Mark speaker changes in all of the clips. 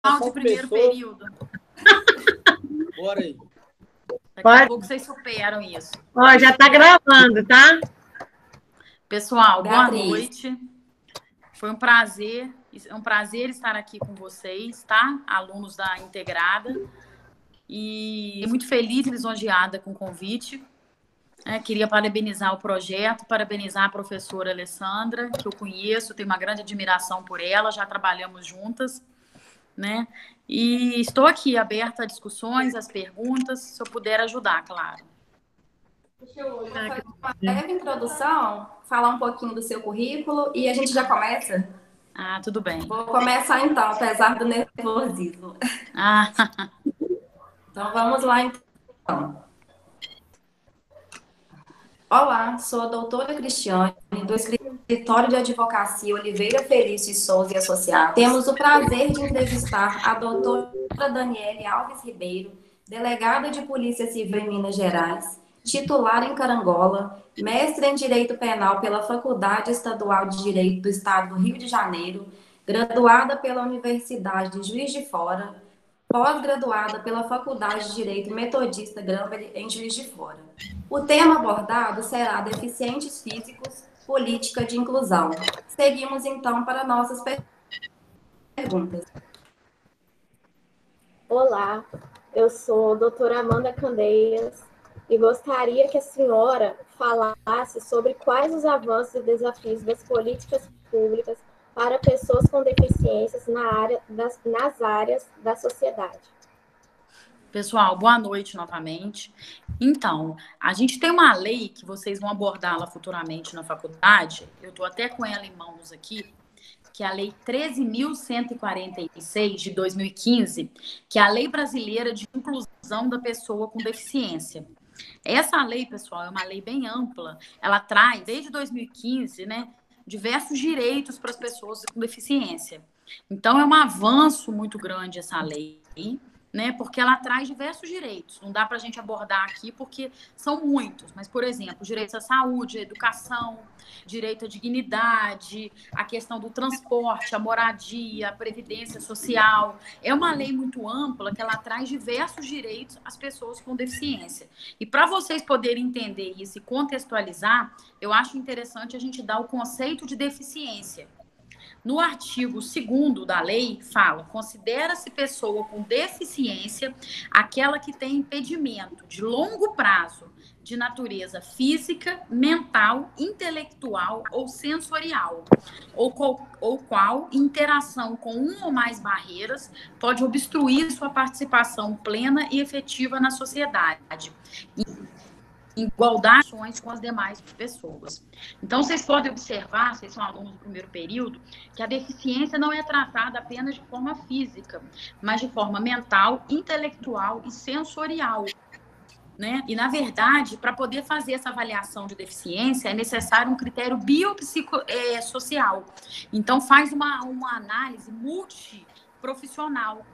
Speaker 1: final de primeiro período.
Speaker 2: Bora aí.
Speaker 1: Daqui
Speaker 3: Pode.
Speaker 1: a pouco vocês superam isso.
Speaker 3: Ó, já tá gravando, tá?
Speaker 1: Pessoal, boa
Speaker 4: Beatriz.
Speaker 1: noite. Foi um prazer, é um prazer estar aqui com vocês, tá? Alunos da Integrada. E muito feliz e lisonjeada com o convite. É, queria parabenizar o projeto, parabenizar a professora Alessandra, que eu conheço, tenho uma grande admiração por ela, já trabalhamos juntas, né? E estou aqui aberta a discussões, às perguntas, se eu puder ajudar, claro.
Speaker 4: Deixa eu fazer uma breve introdução, falar um pouquinho do seu currículo e a gente já começa.
Speaker 1: Ah, tudo bem.
Speaker 4: Vou começar então, apesar do nervosismo.
Speaker 1: Ah,
Speaker 4: Então vamos lá então. Olá, sou a doutora Cristiane, do Escritório de Advocacia Oliveira Felício e Souza e Associados. Temos o prazer de entrevistar a doutora Daniele Alves Ribeiro, delegada de Polícia Civil em Minas Gerais, titular em Carangola, mestre em Direito Penal pela Faculdade Estadual de Direito do Estado do Rio de Janeiro, graduada pela Universidade de Juiz de Fora, pós-graduada pela Faculdade de Direito Metodista Granville em Juiz de Fora. O tema abordado será deficientes físicos, política de inclusão. Seguimos então para nossas per- perguntas.
Speaker 5: Olá, eu sou a doutora Amanda Candeias e gostaria que a senhora falasse sobre quais os avanços e desafios das políticas públicas para pessoas com deficiências na área das, nas áreas da sociedade.
Speaker 1: Pessoal, boa noite novamente. Então, a gente tem uma lei que vocês vão abordá-la futuramente na faculdade. Eu estou até com ela em mãos aqui, que é a Lei 13.146 de 2015, que é a Lei Brasileira de Inclusão da Pessoa com Deficiência. Essa lei, pessoal, é uma lei bem ampla. Ela traz, desde 2015, né, diversos direitos para as pessoas com deficiência. Então, é um avanço muito grande essa lei, né? Porque ela traz diversos direitos. Não dá para a gente abordar aqui porque são muitos, mas, por exemplo, direitos à saúde, à educação, direito à dignidade, a questão do transporte, a moradia, a previdência social. É uma lei muito ampla que ela traz diversos direitos às pessoas com deficiência. E para vocês poderem entender isso e contextualizar, eu acho interessante a gente dar o conceito de deficiência. No artigo 2 da lei, fala: considera-se pessoa com deficiência aquela que tem impedimento de longo prazo de natureza física, mental, intelectual ou sensorial, ou qual, ou qual interação com uma ou mais barreiras pode obstruir sua participação plena e efetiva na sociedade. Igualdade com as demais pessoas. Então, vocês podem observar, vocês são alunos do primeiro período, que a deficiência não é tratada apenas de forma física, mas de forma mental, intelectual e sensorial. Né? E, na verdade, para poder fazer essa avaliação de deficiência, é necessário um critério biopsicossocial. Então, faz uma, uma análise multiprofissional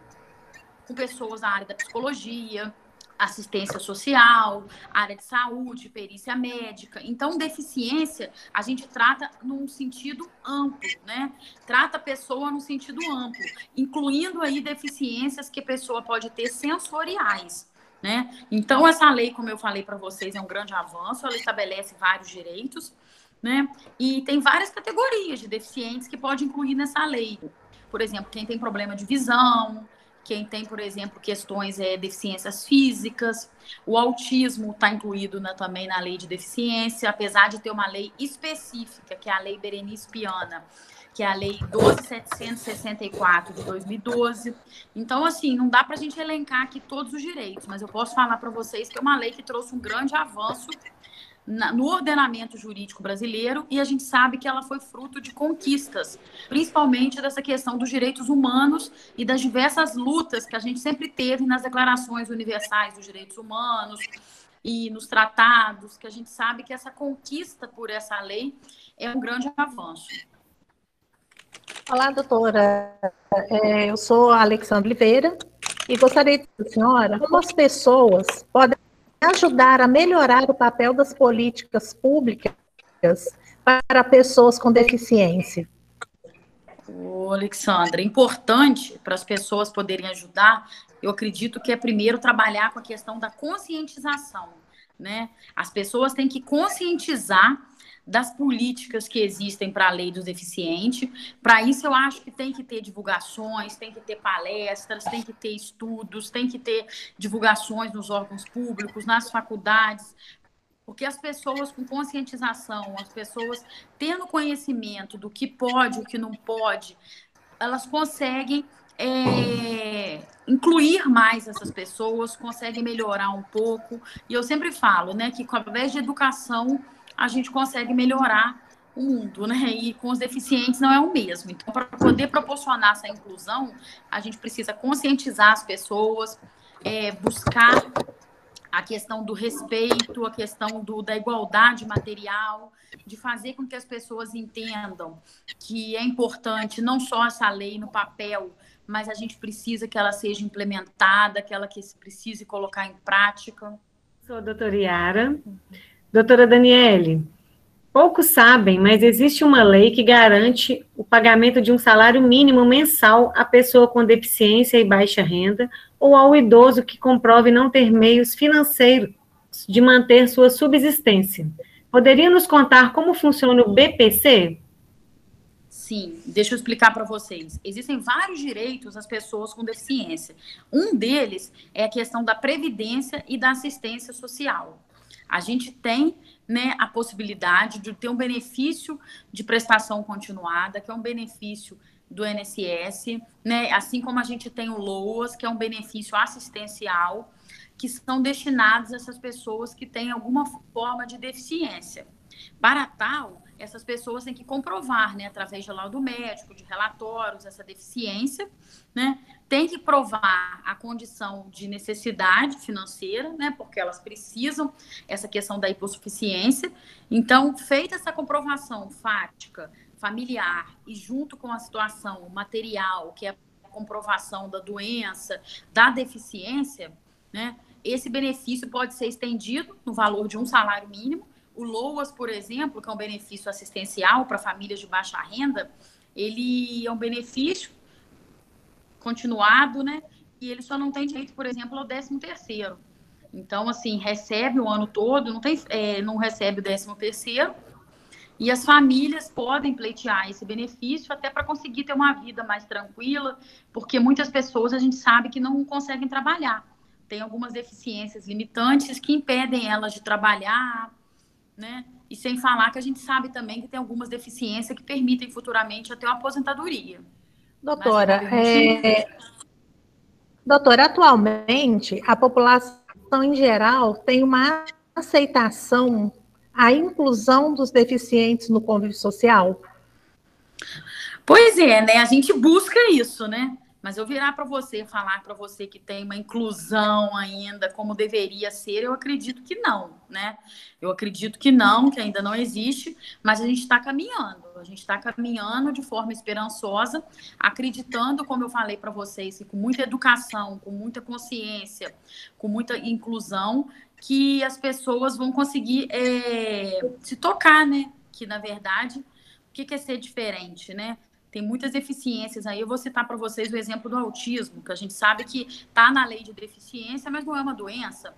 Speaker 1: com pessoas da área da psicologia, assistência social, área de saúde, perícia médica. Então, deficiência a gente trata num sentido amplo, né? Trata a pessoa num sentido amplo, incluindo aí deficiências que a pessoa pode ter sensoriais. Né? Então, essa lei, como eu falei para vocês, é um grande avanço, ela estabelece vários direitos, né? E tem várias categorias de deficientes que pode incluir nessa lei. Por exemplo, quem tem problema de visão, quem tem, por exemplo, questões, é, deficiências físicas. O autismo está incluído na, também na lei de deficiência, apesar de ter uma lei específica, que é a Lei Berenice Piana, que é a Lei 12.764 de 2012. Então, assim, não dá para a gente elencar aqui todos os direitos, mas eu posso falar para vocês que é uma lei que trouxe um grande avanço na, no ordenamento jurídico brasileiro e a gente sabe que ela foi fruto de conquistas, principalmente dessa questão dos direitos humanos e das diversas lutas que a gente sempre teve nas declarações universais dos direitos humanos e nos tratados, que a gente sabe que essa conquista por essa lei é um grande avanço.
Speaker 6: Olá, doutora. É, eu sou a Alexandra Oliveira e gostaria de senhora, como as pessoas podem ajudar a melhorar o papel das políticas públicas para pessoas com deficiência?
Speaker 1: Ô, Alexandra, importante para as pessoas poderem ajudar, eu acredito que é primeiro trabalhar com a questão da conscientização, né? As pessoas têm que conscientizar das políticas que existem para a lei dos deficientes. Para isso, eu acho que tem que ter divulgações, tem que ter palestras, tem que ter estudos, tem que ter divulgações nos órgãos públicos, nas faculdades, porque as pessoas com conscientização, as pessoas tendo conhecimento do que pode, o que não pode, elas conseguem é, incluir mais essas pessoas, conseguem melhorar um pouco. E eu sempre falo, né, que através de educação a gente consegue melhorar o mundo, né? E com os deficientes não é o mesmo. Então, para poder proporcionar essa inclusão, a gente precisa conscientizar as pessoas, é, buscar a questão do respeito, a questão do, da igualdade material, de fazer com que as pessoas entendam que é importante não só essa lei no papel, mas a gente precisa que ela seja implementada, que ela que se precise colocar em prática.
Speaker 3: Sou a doutora Yara. Doutora Daniele, poucos sabem, mas existe uma lei que garante o pagamento de um salário mínimo mensal à pessoa com deficiência e baixa renda ou ao idoso que comprove não ter meios financeiros de manter sua subsistência. Poderia nos contar como funciona o BPC?
Speaker 1: Sim, deixa eu explicar para vocês. Existem vários direitos às pessoas com deficiência. Um deles é a questão da previdência e da assistência social. A gente tem né, a possibilidade de ter um benefício de prestação continuada, que é um benefício do INSS, né, assim como a gente tem o LOAS, que é um benefício assistencial, que são destinados a essas pessoas que têm alguma forma de deficiência. Para tal, essas pessoas têm que comprovar, né, através de laudo médico, de relatórios, essa deficiência, né, tem que provar a condição de necessidade financeira, né, porque elas precisam, essa questão da hipossuficiência. Então, feita essa comprovação fática, familiar, e junto com a situação material, que é a comprovação da doença, da deficiência, né, esse benefício pode ser estendido no valor de um salário mínimo, o LOAS, por exemplo, que é um benefício assistencial para famílias de baixa renda, ele é um benefício continuado, né? E ele só não tem direito, por exemplo, ao 13 terceiro. Então, assim, recebe o ano todo, não, tem, é, não recebe o 13 terceiro, e as famílias podem pleitear esse benefício até para conseguir ter uma vida mais tranquila, porque muitas pessoas a gente sabe que não conseguem trabalhar. Tem algumas deficiências limitantes que impedem elas de trabalhar, né? E sem falar que a gente sabe também que tem algumas deficiências que permitem futuramente até uma apoentadoria.
Speaker 6: Doutora, é... doutora, atualmente a população em geral tem uma aceitação à inclusão dos deficientes no convívio social?
Speaker 1: Pois é, né? A gente busca isso, né? Mas eu virar para você, falar para você que tem uma inclusão ainda como deveria ser, eu acredito que não, né? Eu acredito que não, que ainda não existe, mas a gente está caminhando. A gente está caminhando de forma esperançosa, acreditando, como eu falei para vocês, com muita educação, com muita consciência, com muita inclusão, que as pessoas vão conseguir é, se tocar, né? Que na verdade, o que é ser diferente, né? Tem muitas deficiências aí. Eu vou citar para vocês o exemplo do autismo, que a gente sabe que está na lei de deficiência, mas não é uma doença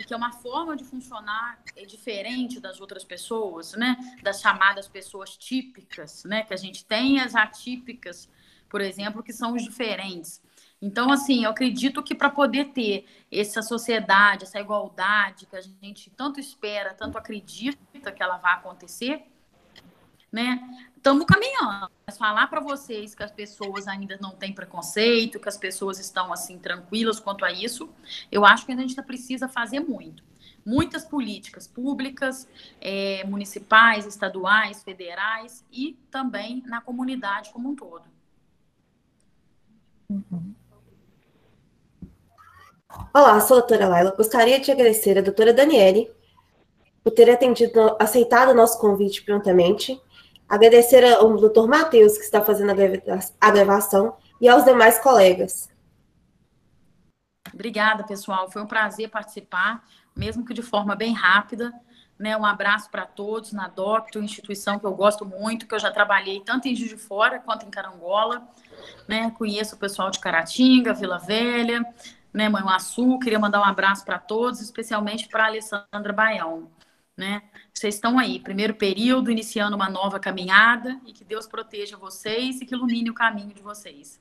Speaker 1: e que é uma forma de funcionar é diferente das outras pessoas, né? Das chamadas pessoas típicas, né? Que a gente tem as atípicas, por exemplo, que são os diferentes. Então, assim, eu acredito que para poder ter essa sociedade, essa igualdade que a gente tanto espera, tanto acredita que ela vai acontecer, né? estamos caminhando. Mas falar para vocês que as pessoas ainda não têm preconceito, que as pessoas estão assim tranquilas quanto a isso, eu acho que a gente precisa fazer muito. Muitas políticas públicas, é, municipais, estaduais, federais e também na comunidade como um todo.
Speaker 7: Olá, sou a doutora Laila. Gostaria de agradecer a doutora Daniele por ter atendido, aceitado o nosso convite prontamente Agradecer ao Dr. Matheus, que está fazendo a gravação, e aos demais colegas.
Speaker 1: Obrigada, pessoal. Foi um prazer participar, mesmo que de forma bem rápida. Né, um abraço para todos na Docto, instituição que eu gosto muito, que eu já trabalhei tanto em Juiz de Fora quanto em Carangola. Né, conheço o pessoal de Caratinga, Vila Velha, né, Manhuaçu. Queria mandar um abraço para todos, especialmente para a Alessandra Baião. Né? Vocês estão aí, primeiro período, iniciando uma nova caminhada e que Deus proteja vocês e que ilumine o caminho de vocês.